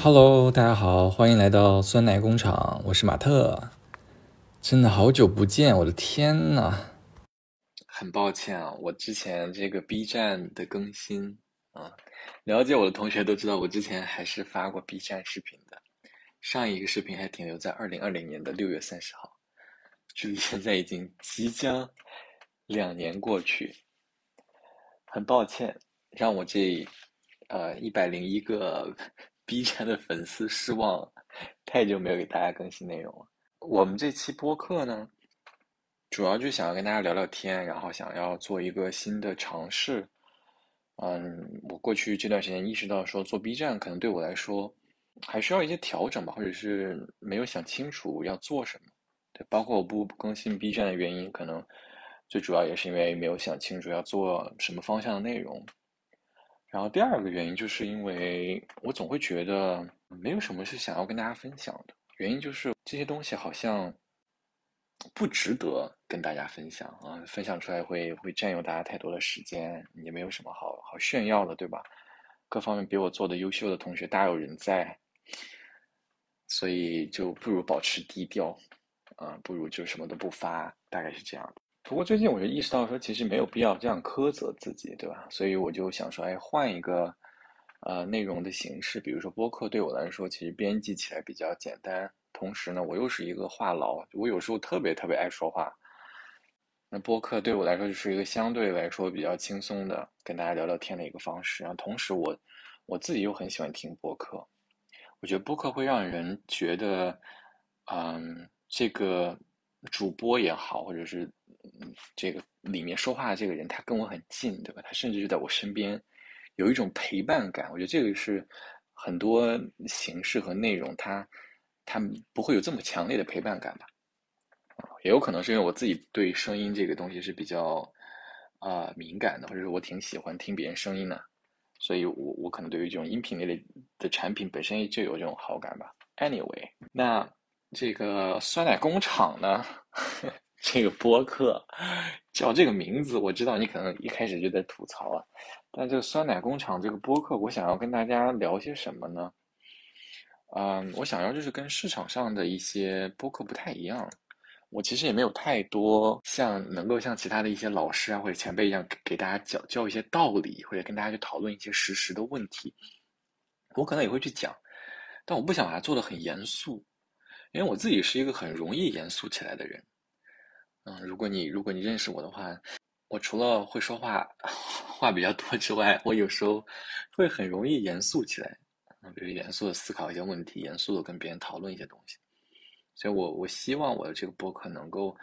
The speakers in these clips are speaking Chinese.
Hello，大家好，欢迎来到酸奶工厂，我是马特。真的好久不见，我的天呐！很抱歉啊，我之前这个 B 站的更新啊，了解我的同学都知道，我之前还是发过 B 站视频的。上一个视频还停留在二零二零年的六月三十号，距离现在已经即将两年过去。很抱歉，让我这呃一百零一个。B 站的粉丝失望了，太久没有给大家更新内容了。我们这期播客呢，主要就想要跟大家聊聊天，然后想要做一个新的尝试。嗯，我过去这段时间意识到说，做 B 站可能对我来说还需要一些调整吧，或者是没有想清楚要做什么。对，包括我不更新 B 站的原因，可能最主要也是因为没有想清楚要做什么方向的内容。然后第二个原因就是因为我总会觉得没有什么是想要跟大家分享的，原因就是这些东西好像不值得跟大家分享啊，分享出来会会占用大家太多的时间，也没有什么好好炫耀的，对吧？各方面比我做的优秀的同学大有人在，所以就不如保持低调，啊，不如就什么都不发，大概是这样的。不过最近我就意识到说，其实没有必要这样苛责自己，对吧？所以我就想说，哎，换一个呃内容的形式，比如说播客，对我来说其实编辑起来比较简单。同时呢，我又是一个话痨，我有时候特别特别爱说话。那播客对我来说就是一个相对来说比较轻松的跟大家聊聊天的一个方式。然后同时我我自己又很喜欢听播客，我觉得播客会让人觉得，嗯，这个主播也好，或者是。这个里面说话的这个人，他跟我很近，对吧？他甚至就在我身边，有一种陪伴感。我觉得这个是很多形式和内容，它它不会有这么强烈的陪伴感吧？也有可能是因为我自己对声音这个东西是比较啊敏感的，或者是我挺喜欢听别人声音的，所以我我可能对于这种音频类的的产品本身就有这种好感吧。Anyway，那这个酸奶工厂呢？这个播客叫这个名字，我知道你可能一开始就在吐槽啊。但这个酸奶工厂这个播客，我想要跟大家聊些什么呢？嗯，我想要就是跟市场上的一些播客不太一样。我其实也没有太多像能够像其他的一些老师啊或者前辈一样给大家教教一些道理，或者跟大家去讨论一些实时的问题。我可能也会去讲，但我不想把它做的很严肃，因为我自己是一个很容易严肃起来的人。嗯，如果你如果你认识我的话，我除了会说话 话比较多之外，我有时候会很容易严肃起来，嗯，比如严肃的思考一些问题，严肃的跟别人讨论一些东西。所以我我希望我的这个播客能够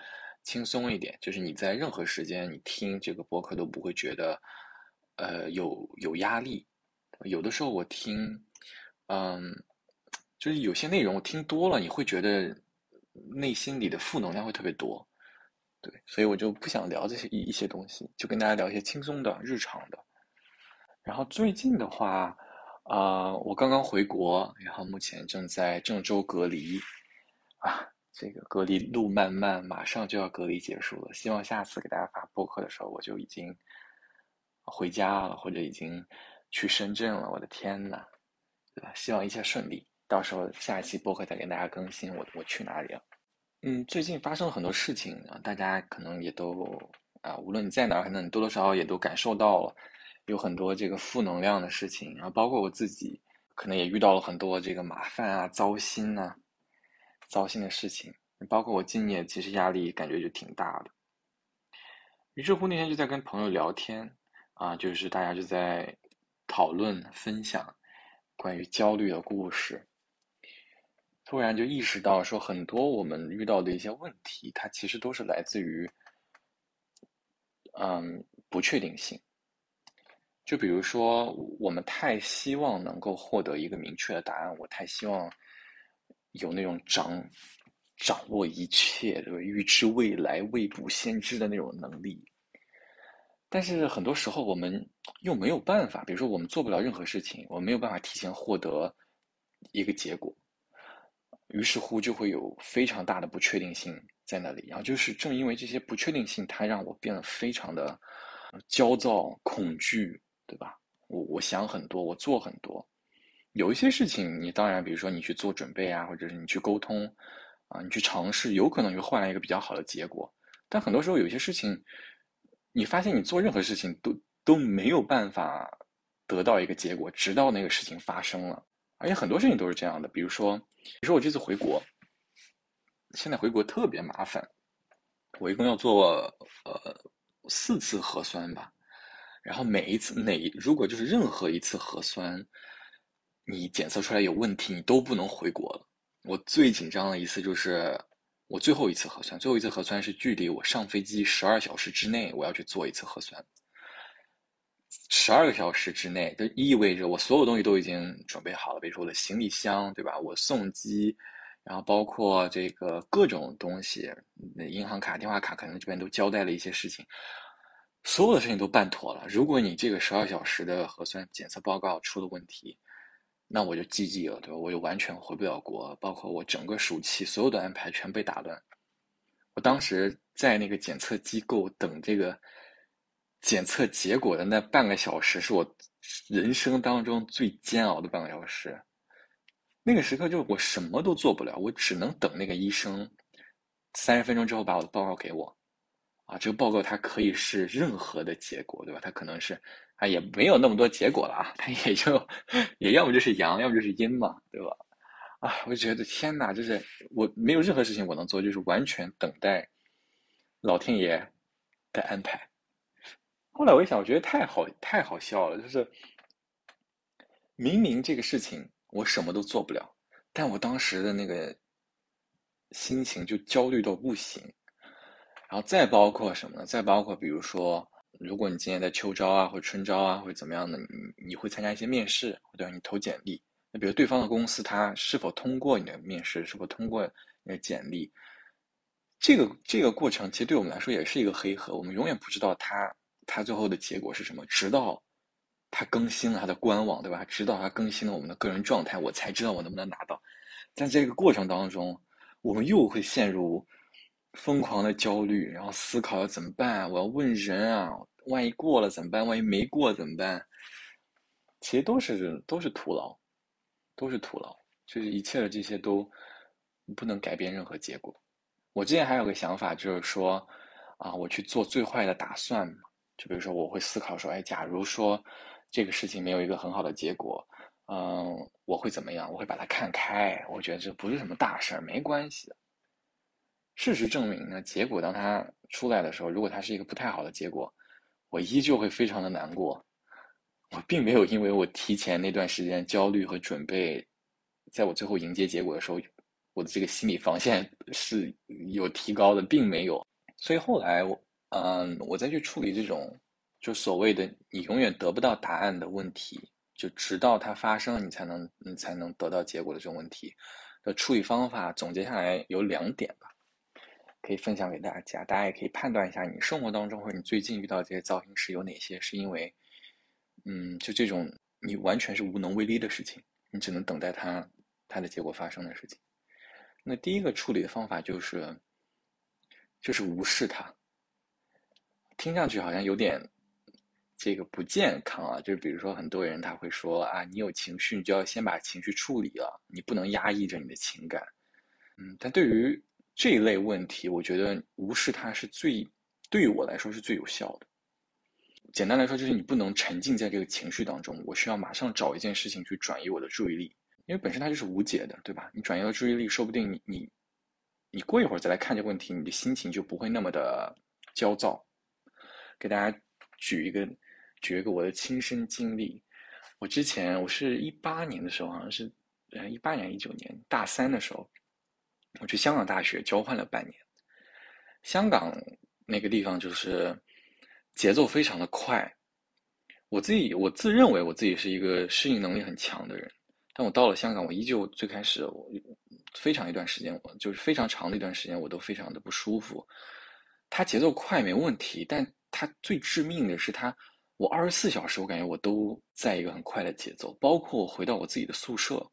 轻松一点，就是你在任何时间你听这个播客都不会觉得呃有有压力。有的时候我听，嗯，就是有些内容我听多了，你会觉得内心里的负能量会特别多。对，所以我就不想聊这些一一些东西，就跟大家聊一些轻松的、日常的。然后最近的话，啊，我刚刚回国，然后目前正在郑州隔离，啊，这个隔离路漫漫，马上就要隔离结束了。希望下次给大家发播客的时候，我就已经回家了，或者已经去深圳了。我的天呐，对吧？希望一切顺利，到时候下一期播客再跟大家更新我我去哪里了。嗯，最近发生了很多事情啊，大家可能也都啊，无论你在哪儿，可能你多多少少也都感受到了，有很多这个负能量的事情。然后包括我自己，可能也遇到了很多这个麻烦啊、糟心啊、糟心的事情。包括我今年其实压力感觉就挺大的。于是乎那天就在跟朋友聊天啊，就是大家就在讨论分享关于焦虑的故事。突然就意识到，说很多我们遇到的一些问题，它其实都是来自于，嗯，不确定性。就比如说，我们太希望能够获得一个明确的答案，我太希望有那种掌掌握一切、对？预知未来、未卜先知的那种能力。但是很多时候，我们又没有办法。比如说，我们做不了任何事情，我们没有办法提前获得一个结果。于是乎，就会有非常大的不确定性在那里。然后就是正因为这些不确定性，它让我变得非常的焦躁、恐惧，对吧？我我想很多，我做很多，有一些事情，你当然，比如说你去做准备啊，或者是你去沟通啊，你去尝试，有可能会换来一个比较好的结果。但很多时候，有些事情，你发现你做任何事情都都没有办法得到一个结果，直到那个事情发生了。而且很多事情都是这样的，比如说，比如说我这次回国，现在回国特别麻烦，我一共要做呃四次核酸吧，然后每一次哪如果就是任何一次核酸，你检测出来有问题，你都不能回国了。我最紧张的一次就是我最后一次核酸，最后一次核酸是距离我上飞机十二小时之内，我要去做一次核酸。十二个小时之内，就意味着我所有东西都已经准备好了，比如说我的行李箱，对吧？我送机，然后包括这个各种东西，那银行卡、电话卡，可能这边都交代了一些事情，所有的事情都办妥了。如果你这个十二小时的核酸检测报告出了问题，那我就 GG 了，对吧？我就完全回不了国，包括我整个暑期所有的安排全被打乱。我当时在那个检测机构等这个。检测结果的那半个小时是我人生当中最煎熬的半个小时。那个时刻就是我什么都做不了，我只能等那个医生三十分钟之后把我的报告给我。啊，这个报告它可以是任何的结果，对吧？它可能是啊，也没有那么多结果了啊，它也就也要么就是阳，要么就是阴嘛，对吧？啊，我觉得天哪，就是我没有任何事情我能做，就是完全等待老天爷的安排。后来我一想，我觉得太好太好笑了，就是明明这个事情我什么都做不了，但我当时的那个心情就焦虑到不行。然后再包括什么呢？再包括比如说，如果你今年在秋招啊，或者春招啊，或者怎么样的，你你会参加一些面试，对吧？你投简历，那比如对方的公司他是否通过你的面试，是否通过你的简历，这个这个过程其实对我们来说也是一个黑盒，我们永远不知道他。他最后的结果是什么？直到他更新了他的官网，对吧？直到他更新了我们的个人状态，我才知道我能不能拿到。在这个过程当中，我们又会陷入疯狂的焦虑，然后思考要怎么办？我要问人啊，万一过了怎么办？万一没过怎么办？其实都是都是徒劳，都是徒劳，就是一切的这些都不能改变任何结果。我之前还有个想法，就是说啊，我去做最坏的打算嘛。就比如说，我会思考说，哎，假如说这个事情没有一个很好的结果，嗯，我会怎么样？我会把它看开，我觉得这不是什么大事，没关系。事实证明呢，结果当它出来的时候，如果它是一个不太好的结果，我依旧会非常的难过。我并没有因为我提前那段时间焦虑和准备，在我最后迎接结果的时候，我的这个心理防线是有提高的，并没有。所以后来我。嗯，我再去处理这种，就所谓的你永远得不到答案的问题，就直到它发生，你才能你才能得到结果的这种问题的处理方法，总结下来有两点吧，可以分享给大家，大家也可以判断一下，你生活当中或者你最近遇到这些糟心事有哪些是因为，嗯，就这种你完全是无能为力的事情，你只能等待它它的结果发生的事情。那第一个处理的方法就是，就是无视它。听上去好像有点这个不健康啊，就是比如说很多人他会说啊，你有情绪，你就要先把情绪处理了，你不能压抑着你的情感。嗯，但对于这一类问题，我觉得无视它是最对于我来说是最有效的。简单来说，就是你不能沉浸在这个情绪当中，我需要马上找一件事情去转移我的注意力，因为本身它就是无解的，对吧？你转移了注意力，说不定你你你过一会儿再来看这个问题，你的心情就不会那么的焦躁。给大家举一个举一个我的亲身经历。我之前我是一八年的时候，好像是呃一八年一九年大三的时候，我去香港大学交换了半年。香港那个地方就是节奏非常的快。我自己我自认为我自己是一个适应能力很强的人，但我到了香港，我依旧最开始我非常一段时间，我就是非常长的一段时间，我都非常的不舒服。它节奏快没问题，但它最致命的是，它我二十四小时，我感觉我都在一个很快的节奏。包括我回到我自己的宿舍，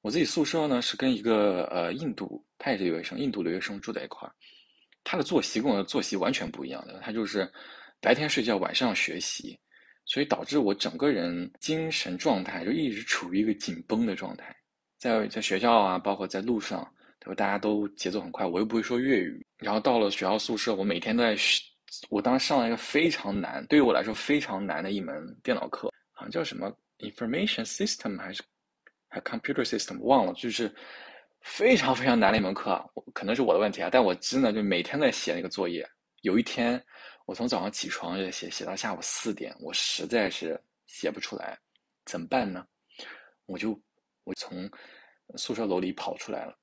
我自己宿舍呢是跟一个呃印度，他也是留学生，印度留学生住在一块儿。他的作息跟我的作息完全不一样的，他就是白天睡觉，晚上学习。所以导致我整个人精神状态就一直处于一个紧绷的状态，在在学校啊，包括在路上，对吧？大家都节奏很快，我又不会说粤语，然后到了学校宿舍，我每天都在。我当时上了一个非常难，对于我来说非常难的一门电脑课，好像叫什么 Information System 还是还 Computer System 忘了，就是非常非常难的一门课，可能是我的问题啊。但我真的就每天在写那个作业。有一天，我从早上起床就写，写到下午四点，我实在是写不出来，怎么办呢？我就我从宿舍楼里跑出来了，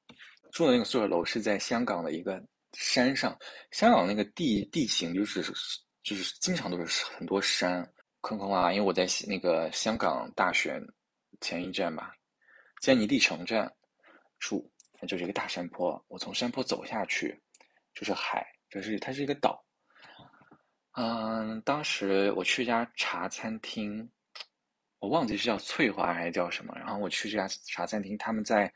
住的那个宿舍楼是在香港的一个。山上，香港那个地地形就是就是经常都是很多山坑坑洼洼。因为我在那个香港大学前一站吧，坚尼地城站住，就是一个大山坡。我从山坡走下去就是海，就是它是一个岛。嗯，当时我去一家茶餐厅，我忘记是叫翠华还是叫什么。然后我去这家茶餐厅，他们在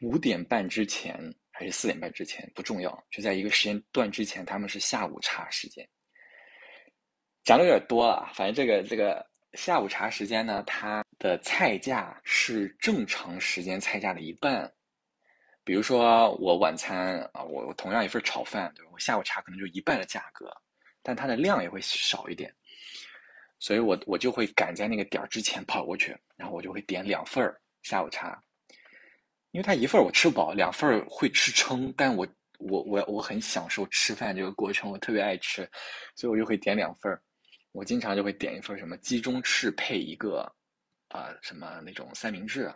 五点半之前。还是四点半之前不重要，就在一个时间段之前，他们是下午茶时间。讲的有点多了，反正这个这个下午茶时间呢，它的菜价是正常时间菜价的一半。比如说我晚餐啊，我我同样一份炒饭，对吧？我下午茶可能就一半的价格，但它的量也会少一点，所以我我就会赶在那个点儿之前跑过去，然后我就会点两份下午茶。因为他一份我吃不饱，两份会吃撑，但我我我我很享受吃饭这个过程，我特别爱吃，所以我就会点两份我经常就会点一份什么鸡中翅配一个啊什么那种三明治，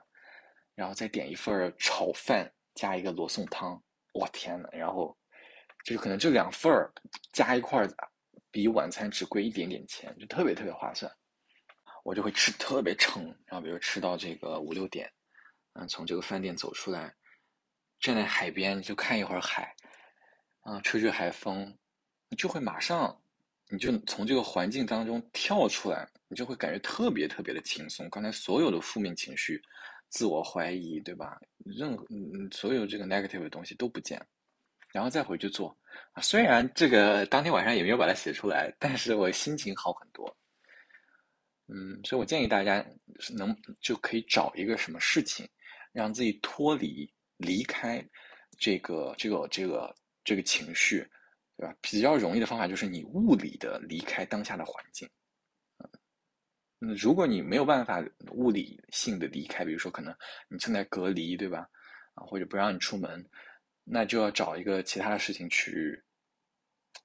然后再点一份炒饭加一个罗宋汤。我天呐，然后就是可能这两份加一块比晚餐只贵一点点钱，就特别特别划算。我就会吃特别撑，然后比如吃到这个五六点。嗯，从这个饭店走出来，站在海边就看一会儿海，啊，吹吹海风，你就会马上，你就从这个环境当中跳出来，你就会感觉特别特别的轻松。刚才所有的负面情绪、自我怀疑，对吧？任何嗯，所有这个 negative 的东西都不见，然后再回去做。啊，虽然这个当天晚上也没有把它写出来，但是我心情好很多。嗯，所以我建议大家能就可以找一个什么事情。让自己脱离、离开这个、这个、这个、这个情绪，对吧？比较容易的方法就是你物理的离开当下的环境。嗯，如果你没有办法物理性的离开，比如说可能你正在隔离，对吧？啊，或者不让你出门，那就要找一个其他的事情去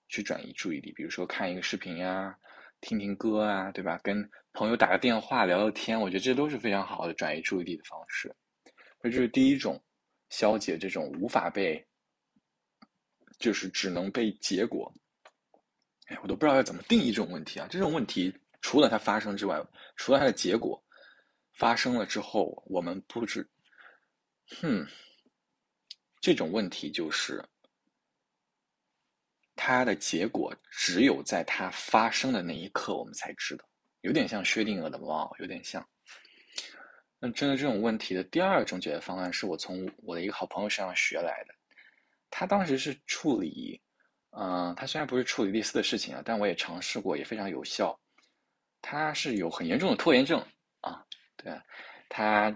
去转移注意力，比如说看一个视频呀，听听歌啊，对吧？跟朋友打个电话聊聊天，我觉得这都是非常好的转移注意力的方式。这是第一种消解这种无法被，就是只能被结果。哎，我都不知道要怎么定义这种问题啊！这种问题除了它发生之外，除了它的结果发生了之后，我们不知，哼，这种问题就是它的结果只有在它发生的那一刻我们才知道，有点像薛定谔的猫，有点像。那针对这种问题的第二种解决方案，是我从我的一个好朋友身上学来的。他当时是处理，嗯，他虽然不是处理类似的事情啊，但我也尝试过，也非常有效。他是有很严重的拖延症啊，对，他，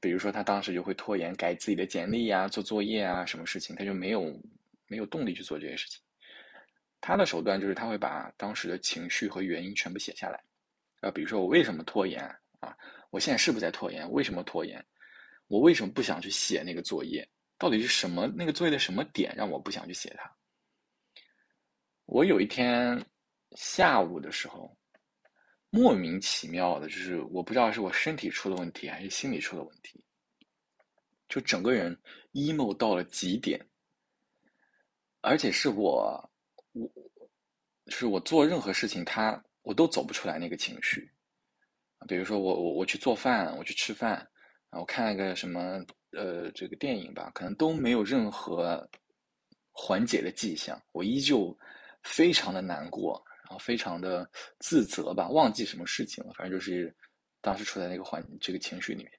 比如说他当时就会拖延改自己的简历啊、做作业啊，什么事情他就没有没有动力去做这些事情。他的手段就是他会把当时的情绪和原因全部写下来，啊，比如说我为什么拖延啊？我现在是不是在拖延？为什么拖延？我为什么不想去写那个作业？到底是什么那个作业的什么点让我不想去写它？我有一天下午的时候，莫名其妙的，就是我不知道是我身体出了问题还是心理出了问题，就整个人 emo 到了极点，而且是我我就是我做任何事情，他我都走不出来那个情绪。比如说我我我去做饭，我去吃饭，然后看了个什么呃这个电影吧，可能都没有任何缓解的迹象，我依旧非常的难过，然后非常的自责吧，忘记什么事情了，反正就是当时处在那个环这个情绪里面，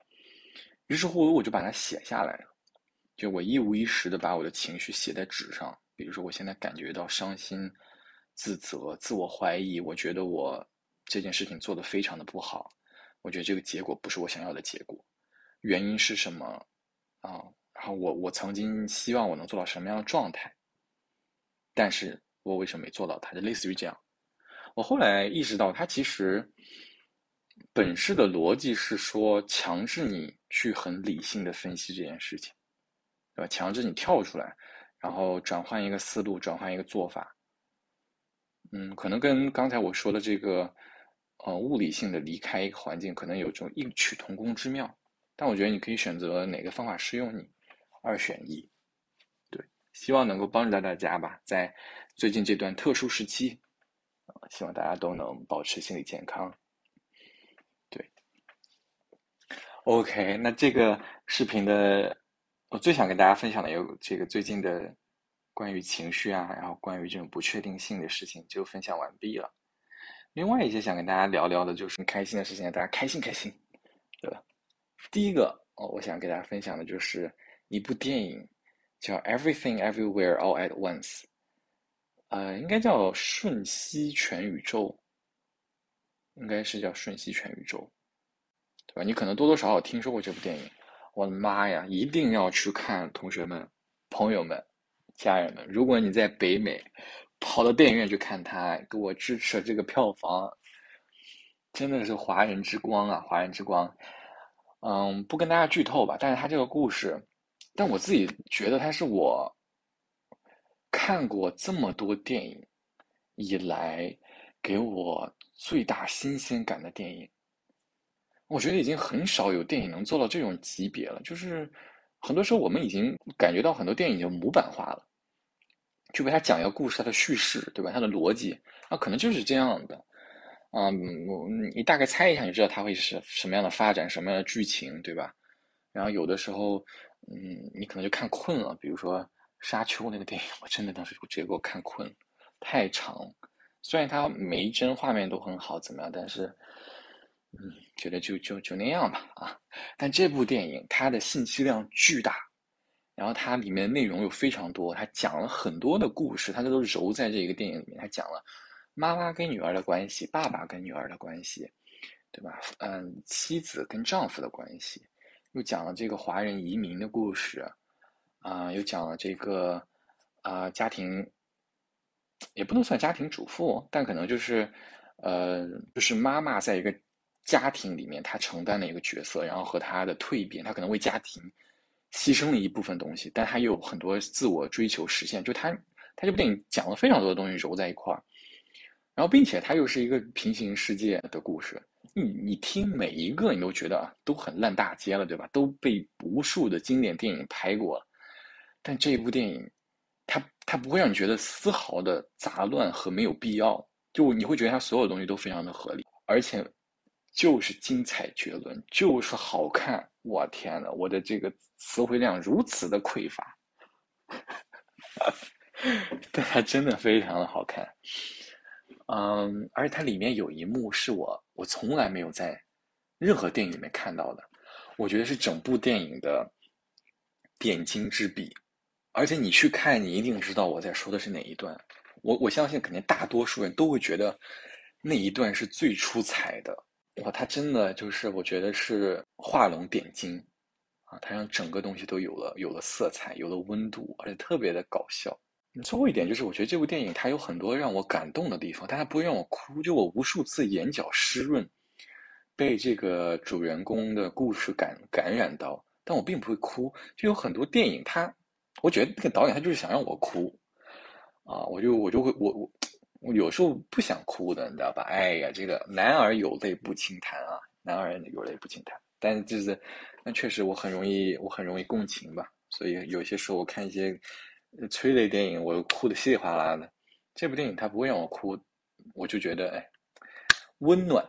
于是乎我就把它写下来了，就我一五一十的把我的情绪写在纸上，比如说我现在感觉到伤心、自责、自我怀疑，我觉得我。这件事情做得非常的不好，我觉得这个结果不是我想要的结果。原因是什么啊？然后我我曾经希望我能做到什么样的状态，但是我为什么没做到它？就类似于这样。我后来意识到，它其实本质的逻辑是说，强制你去很理性的分析这件事情，对吧？强制你跳出来，然后转换一个思路，转换一个做法。嗯，可能跟刚才我说的这个，呃，物理性的离开一个环境，可能有这种异曲同工之妙。但我觉得你可以选择哪个方法适用你，二选一。对，希望能够帮助到大家吧，在最近这段特殊时期，希望大家都能保持心理健康。对，OK，那这个视频的我最想跟大家分享的有这个最近的关于情绪啊，然后关于这种不确定性的事情就分享完毕了。另外一些想跟大家聊聊的就是开心的事情，大家开心开心，对吧？第一个哦，我想给大家分享的就是一部电影，叫《Everything Everywhere All at Once》，呃，应该叫《瞬息全宇宙》，应该是叫《瞬息全宇宙》，对吧？你可能多多少少听说过这部电影。我的妈呀，一定要去看，同学们、朋友们、家人们，如果你在北美跑到电影院去看它，给我支持这个票房，真的是华人之光啊！华人之光。嗯，不跟大家剧透吧，但是他这个故事，但我自己觉得他是我看过这么多电影以来给我最大新鲜感的电影。我觉得已经很少有电影能做到这种级别了。就是很多时候我们已经感觉到很多电影已经模板化了，就为他讲一个故事，它的叙事，对吧？它的逻辑，啊，可能就是这样的。啊，我你大概猜一下，你知道它会是什么样的发展，什么样的剧情，对吧？然后有的时候，嗯，你可能就看困了。比如说《沙丘》那个电影，我真的当时直接给我看困，太长。虽然它每一帧画面都很好，怎么样？但是，嗯，觉得就就就那样吧，啊。但这部电影它的信息量巨大，然后它里面内容又非常多，它讲了很多的故事，它都揉在这个电影里面，它讲了。妈妈跟女儿的关系，爸爸跟女儿的关系，对吧？嗯，妻子跟丈夫的关系，又讲了这个华人移民的故事，啊，又讲了这个啊家庭，也不能算家庭主妇，但可能就是，呃，就是妈妈在一个家庭里面她承担的一个角色，然后和她的蜕变，她可能为家庭牺牲了一部分东西，但他又有很多自我追求实现，就他，他这部电影讲了非常多的东西揉在一块儿。然后，并且他又是一个平行世界的故事。你你听每一个，你都觉得啊，都很烂大街了，对吧？都被无数的经典电影拍过了。但这部电影，它它不会让你觉得丝毫的杂乱和没有必要。就你会觉得它所有东西都非常的合理，而且就是精彩绝伦，就是好看。我天呐，我的这个词汇量如此的匮乏，但它真的非常的好看。嗯，而且它里面有一幕是我我从来没有在任何电影里面看到的，我觉得是整部电影的点睛之笔。而且你去看，你一定知道我在说的是哪一段。我我相信，肯定大多数人都会觉得那一段是最出彩的。哇，它真的就是我觉得是画龙点睛啊！它让整个东西都有了有了色彩，有了温度，而且特别的搞笑。最后一点就是，我觉得这部电影它有很多让我感动的地方，但它不会让我哭。就我无数次眼角湿润，被这个主人公的故事感感染到，但我并不会哭。就有很多电影，它，我觉得那个导演他就是想让我哭，啊，我就我就会我我我有时候不想哭的，你知道吧？哎呀，这个男儿有泪不轻弹啊，男儿有泪不轻弹。但就是，那确实我很容易我很容易共情吧，所以有些时候我看一些。催泪电影，我哭的稀里哗啦的。这部电影它不会让我哭，我就觉得哎，温暖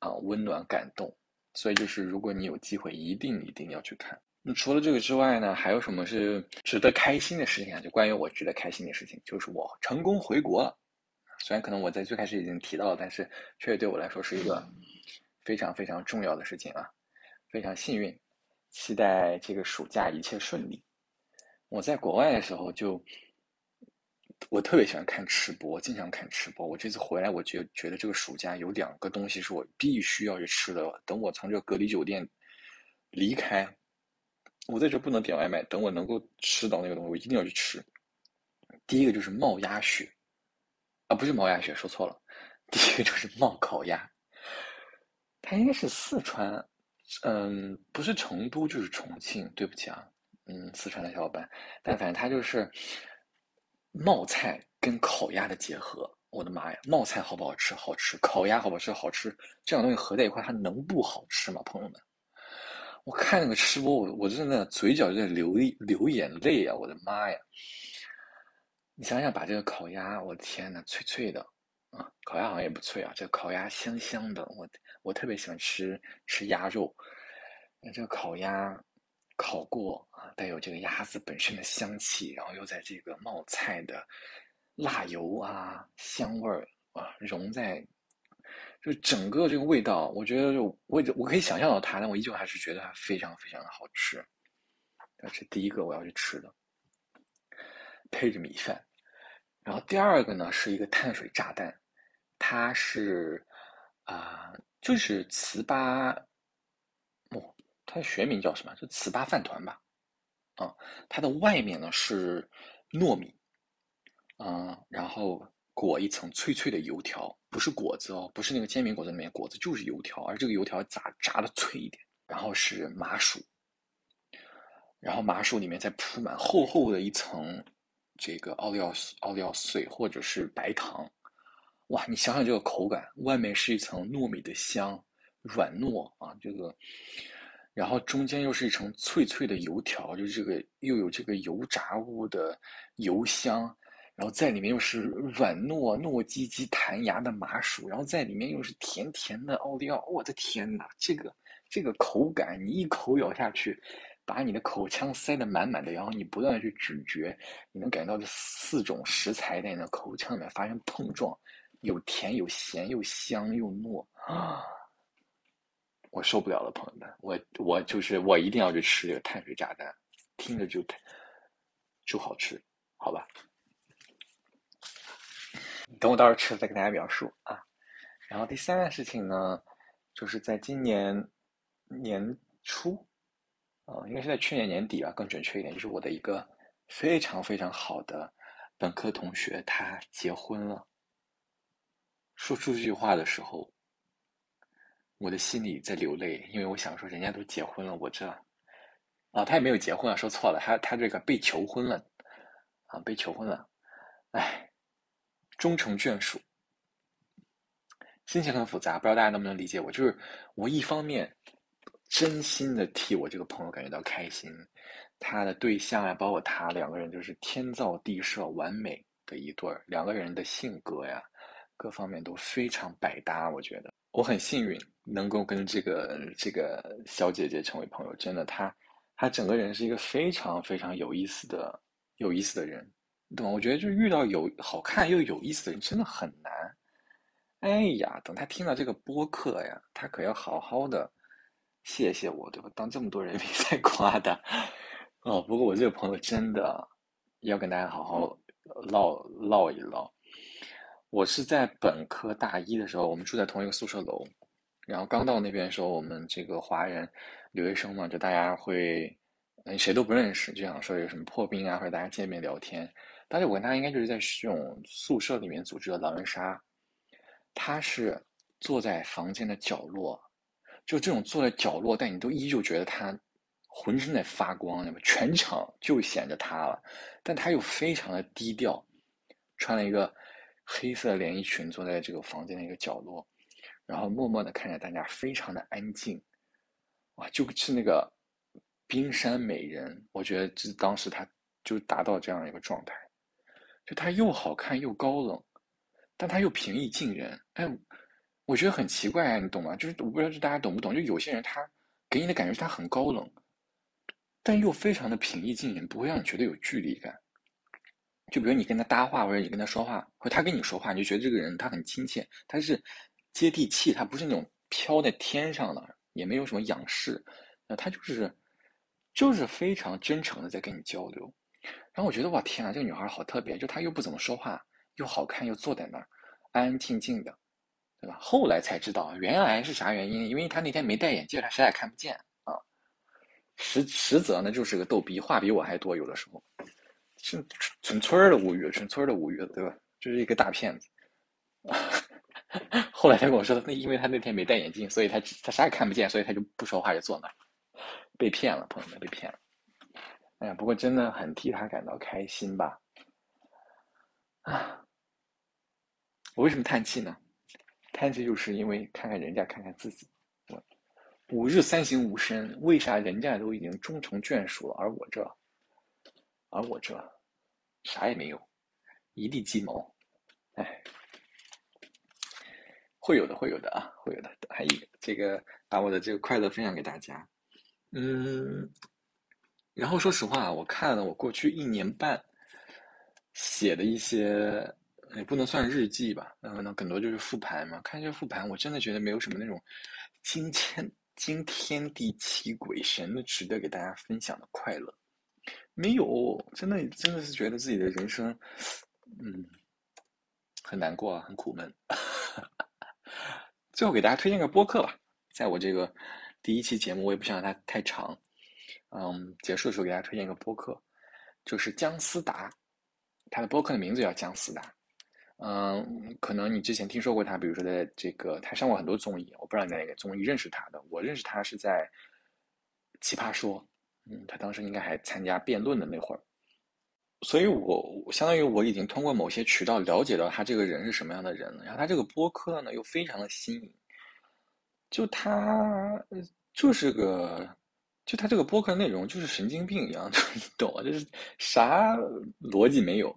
啊，温暖感动。所以就是，如果你有机会，一定一定要去看。那除了这个之外呢，还有什么是值得开心的事情啊？就关于我值得开心的事情，就是我成功回国了。虽然可能我在最开始已经提到了，但是确实对我来说是一个非常非常重要的事情啊，非常幸运。期待这个暑假一切顺利。我在国外的时候就我特别喜欢看吃播，经常看吃播。我这次回来，我觉觉得这个暑假有两个东西是我必须要去吃的。等我从这个隔离酒店离开，我在这不能点外卖。等我能够吃到那个东西，我一定要去吃。第一个就是冒鸭血，啊，不是冒鸭血，说错了。第一个就是冒烤鸭，它应该是四川，嗯，不是成都就是重庆。对不起啊，嗯，四川的小伙伴，但反正它就是冒菜跟烤鸭的结合。我的妈呀，冒菜好不好吃？好吃。烤鸭好不好吃？好吃。这两东西合在一块，它能不好吃吗？朋友们，我看那个吃播，我我真的嘴角在流流眼泪啊！我的妈呀！你想想，把这个烤鸭，我的天呐，脆脆的。啊，烤鸭好像也不脆啊，这烤鸭香香的，我我特别喜欢吃吃鸭肉。那这个烤鸭烤过啊，带有这个鸭子本身的香气，然后又在这个冒菜的辣油啊香味儿啊融在，就整个这个味道，我觉得就我我可以想象到它，但我依旧还是觉得它非常非常的好吃。这是第一个我要去吃的，配着米饭。然后第二个呢是一个碳水炸弹，它是啊，就是糍粑，哦，它的学名叫什么？就糍粑饭团吧，啊，它的外面呢是糯米，嗯，然后裹一层脆脆的油条，不是果子哦，不是那个煎饼果子里面果子，就是油条，而这个油条炸炸的脆一点，然后是麻薯，然后麻薯里面再铺满厚厚的一层。这个奥利奥奥利奥碎或者是白糖，哇！你想想这个口感，外面是一层糯米的香，软糯啊，这个，然后中间又是一层脆脆的油条，就是这个又有这个油炸物的油香，然后在里面又是软糯糯唧唧弹牙的麻薯，然后在里面又是甜甜的奥利奥，我的天哪！这个这个口感，你一口咬下去。把你的口腔塞得满满的，然后你不断的去咀嚼，你能感觉到这四种食材在你的口腔里面发生碰撞，有甜有咸又香又糯啊！我受不了了，朋友们，我我就是我一定要去吃这个碳水炸弹，听着就就好吃，好吧？等我到时候吃了再跟大家描述啊。然后第三件事情呢，就是在今年年初。呃，应该是在去年年底吧，更准确一点，就是我的一个非常非常好的本科同学，他结婚了。说出这句话的时候，我的心里在流泪，因为我想说，人家都结婚了，我这啊，他也没有结婚啊，说错了，他他这个被求婚了啊，被求婚了，哎，终成眷属，心情很复杂，不知道大家能不能理解我，就是我一方面。真心的替我这个朋友感觉到开心，他的对象呀，包括他两个人就是天造地设、完美的一对儿。两个人的性格呀，各方面都非常百搭。我觉得我很幸运能够跟这个这个小姐姐成为朋友。真的，她她整个人是一个非常非常有意思的有意思的人，懂吗？我觉得就遇到有好看又有意思的人真的很难。哎呀，等他听到这个播客呀，他可要好好的。谢谢我，对吧？当这么多人 面在夸他，哦，不过我这个朋友真的要跟大家好好唠唠一唠。我是在本科大一的时候，我们住在同一个宿舍楼，然后刚到那边的时候，我们这个华人留学生嘛，就大家会嗯谁都不认识，就想说有什么破冰啊，或者大家见面聊天。但是我跟他应该就是在这种宿舍里面组织的狼人杀，他是坐在房间的角落。就这种坐在角落，但你都依旧觉得他浑身在发光，全场就显着他了。但他又非常的低调，穿了一个黑色连衣裙，坐在这个房间的一个角落，然后默默的看着大家，非常的安静。哇，就是那个冰山美人，我觉得这当时他就达到这样一个状态，就他又好看又高冷，但他又平易近人，哎。我觉得很奇怪，你懂吗？就是我不知道是大家懂不懂？就有些人他给你的感觉是他很高冷，但又非常的平易近人，不会让你觉得有距离感。就比如你跟他搭话，或者你跟他说话，或他跟你说话，你就觉得这个人他很亲切，他是接地气，他不是那种飘在天上的，也没有什么仰视，那他就是就是非常真诚的在跟你交流。然后我觉得哇天啊，这个女孩好特别，就她又不怎么说话，又好看，又坐在那儿，安安静静的，对吧？后来才知道原来是啥原因，因为他那天没戴眼镜，他啥也看不见啊。实实则呢，就是个逗逼，话比我还多，有的时候是纯粹的无语，纯粹的无语，对吧？就是一个大骗子。后来他跟我说，那因为他那天没戴眼镜，所以他他啥也看不见，所以他就不说话，就坐那儿。被骗了，朋友们被骗了。哎呀，不过真的很替他感到开心吧？啊，我为什么叹气呢？叹气就是因为看看人家，看看自己。五日三省吾身，为啥人家都已经终成眷属了，而我这，而我这，啥也没有，一地鸡毛。哎，会有的，会有的啊，会有的。还一这个，把我的这个快乐分享给大家。嗯。然后说实话，我看了我过去一年半写的一些，也不能算日记吧，嗯，那很多就是复盘嘛。看这复盘，我真的觉得没有什么那种惊天惊天地泣鬼神的值得给大家分享的快乐，没有，真的真的是觉得自己的人生，嗯，很难过啊，很苦闷。最后给大家推荐个播客吧，在我这个第一期节目，我也不想让它太长。嗯，结束的时候给大家推荐一个播客，就是姜思达，他的播客的名字叫姜思达。嗯，可能你之前听说过他，比如说在这个他上过很多综艺，我不知道你在哪个综艺认识他的。我认识他是在《奇葩说》，嗯，他当时应该还参加辩论的那会儿，所以我相当于我已经通过某些渠道了解到他这个人是什么样的人了。然后他这个播客呢又非常的新颖，就他就是个。就他这个播客内容就是神经病一样，你懂吗？就是啥逻辑没有，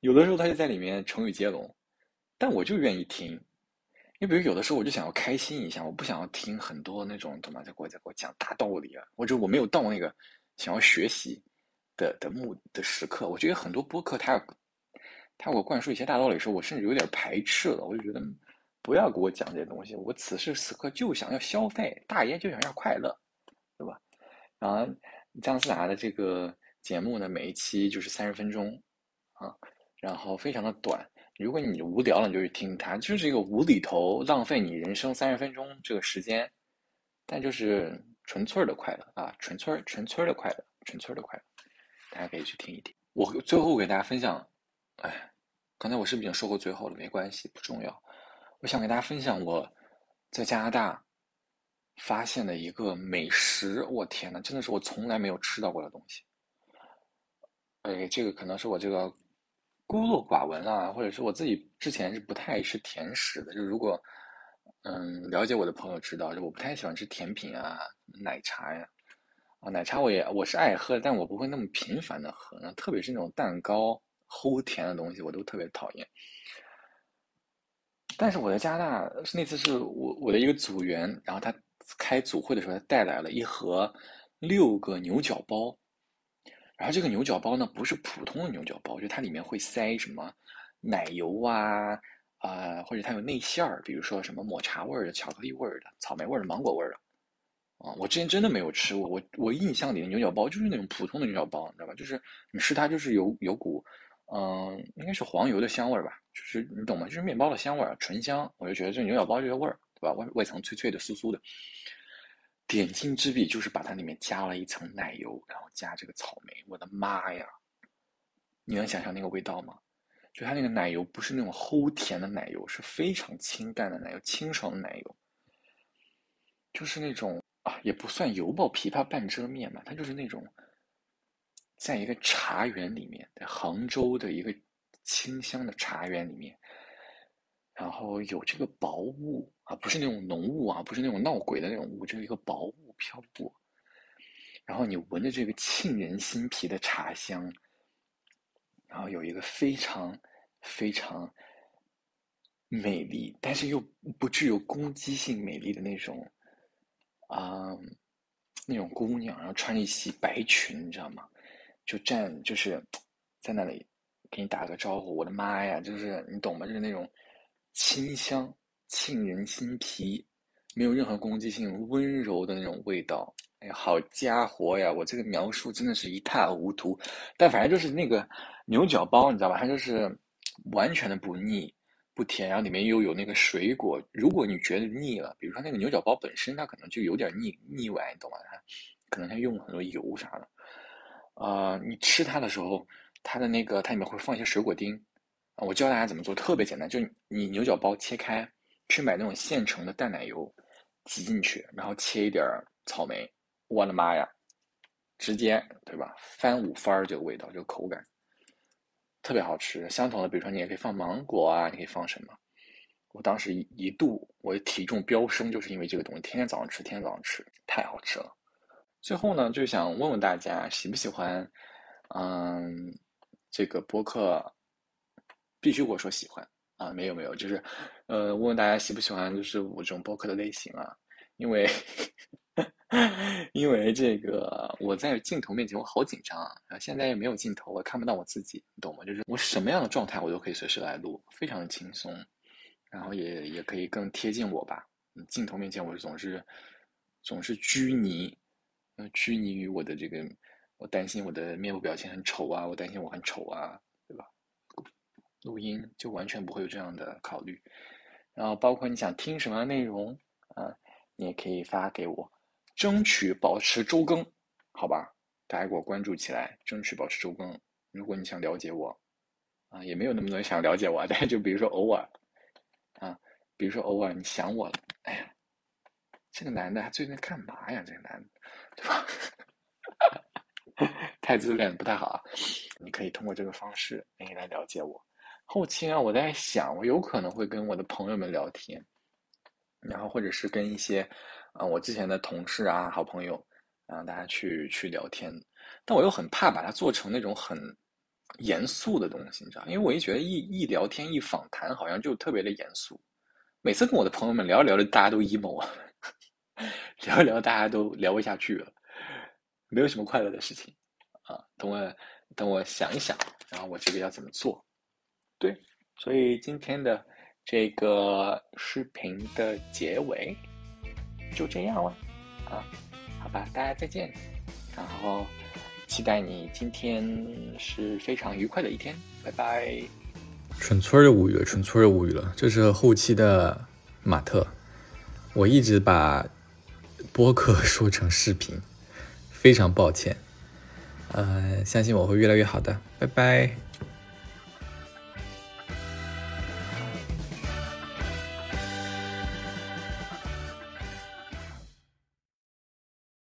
有的时候他就在里面成语接龙，但我就愿意听。你比如有的时候我就想要开心一下，我不想要听很多那种懂吗？在给我在给我讲大道理啊，或者我没有到那个想要学习的的目的时刻。我觉得很多播客他他给我灌输一些大道理的时候，我甚至有点排斥了。我就觉得不要给我讲这些东西，我此时此刻就想要消费，大爷就想要快乐。对吧？然后姜思达的这个节目呢，每一期就是三十分钟啊，然后非常的短。如果你无聊了，你就去听它，就是一个无厘头，浪费你人生三十分钟这个时间，但就是纯粹的快乐啊，纯粹纯粹的快乐，纯粹的快乐，大家可以去听一听。我最后给大家分享，哎，刚才我是不是已经说过最后了？没关系，不重要。我想给大家分享我在加拿大。发现的一个美食，我天呐，真的是我从来没有吃到过的东西。哎，这个可能是我这个孤陋寡闻啊，或者是我自己之前是不太爱吃甜食的。就如果嗯了解我的朋友知道，就我不太喜欢吃甜品啊、奶茶呀。啊，奶茶我也我是爱喝，但我不会那么频繁的喝。特别是那种蛋糕齁甜的东西，我都特别讨厌。但是我在加拿大那次是我我的一个组员，然后他。开组会的时候，他带来了一盒六个牛角包，然后这个牛角包呢不是普通的牛角包，就它里面会塞什么奶油啊啊，或者它有内馅儿，比如说什么抹茶味儿的、巧克力味儿的、草莓味儿的、芒果味儿的啊。我之前真的没有吃过，我我印象里的牛角包就是那种普通的牛角包，你知道吧？就是你吃它就是有有股嗯，应该是黄油的香味儿吧，就是你懂吗？就是面包的香味儿，醇香。我就觉得这牛角包这个味儿。对吧？外外层脆脆的、酥酥的，点睛之笔就是把它里面加了一层奶油，然后加这个草莓。我的妈呀！你能想象那个味道吗？就它那个奶油不是那种齁甜的奶油，是非常清淡的奶油，清爽的奶油，就是那种啊，也不算油爆琵琶半遮面嘛，它就是那种，在一个茶园里面，在杭州的一个清香的茶园里面。然后有这个薄雾啊，不是那种浓雾啊，不是那种闹鬼的那种雾，只有一个薄雾飘过。然后你闻着这个沁人心脾的茶香，然后有一个非常非常美丽，但是又不具有攻击性美丽的那种啊那种姑娘，然后穿着一袭白裙，你知道吗？就站就是在那里给你打个招呼。我的妈呀，就是你懂吗？就是那种。清香沁人心脾，没有任何攻击性，温柔的那种味道，哎呀，好家伙呀！我这个描述真的是一塌糊涂，但反正就是那个牛角包，你知道吧？它就是完全的不腻不甜，然后里面又有那个水果。如果你觉得腻了，比如说那个牛角包本身它可能就有点腻腻歪，你懂吗？它可能它用很多油啥的。呃，你吃它的时候，它的那个它里面会放一些水果丁。我教大家怎么做，特别简单，就你牛角包切开，去买那种现成的淡奶油，挤进去，然后切一点草莓。我的妈呀，直接对吧？翻五番儿这个味道，这个口感特别好吃。相同的，比如说你也可以放芒果啊，你可以放什么？我当时一度我的体重飙升，就是因为这个东西，天天早上吃，天天早上吃，太好吃了。最后呢，就想问问大家喜不喜欢？嗯，这个播客必须我说喜欢啊？没有没有，就是呃，问问大家喜不喜欢，就是我这种播客的类型啊？因为。因为这个，我在镜头面前我好紧张啊！啊，现在也没有镜头，我看不到我自己，你懂吗？就是我什么样的状态，我都可以随时来录，非常的轻松，然后也也可以更贴近我吧。镜头面前，我总是总是拘泥，拘泥于我的这个，我担心我的面部表情很丑啊，我担心我很丑啊，录音就完全不会有这样的考虑。然后包括你想听什么内容啊，你也可以发给我。争取保持周更，好吧，大家给我关注起来，争取保持周更。如果你想了解我，啊，也没有那么多人想了解我，但是就比如说偶尔，啊，比如说偶尔你想我了，哎呀，这个男的他最近干嘛呀？这个男的，对吧？太自恋不太好啊。你可以通过这个方式可以来了解我。后期啊，我在想，我有可能会跟我的朋友们聊天，然后或者是跟一些。啊，我之前的同事啊，好朋友，啊，大家去去聊天，但我又很怕把它做成那种很严肃的东西，你知道因为我一觉得一一聊天一访谈，好像就特别的严肃。每次跟我的朋友们聊着聊着，大家都 emo，聊着聊大家都聊不下去了，没有什么快乐的事情啊。等我等我想一想，然后我这个要怎么做？对，所以今天的这个视频的结尾。就这样了，啊，好吧，大家再见，然后期待你今天是非常愉快的一天，拜拜。纯粹的无语了，纯粹的无语了，这是后期的马特，我一直把播客 说成视频，非常抱歉，呃，相信我会越来越好的，拜拜。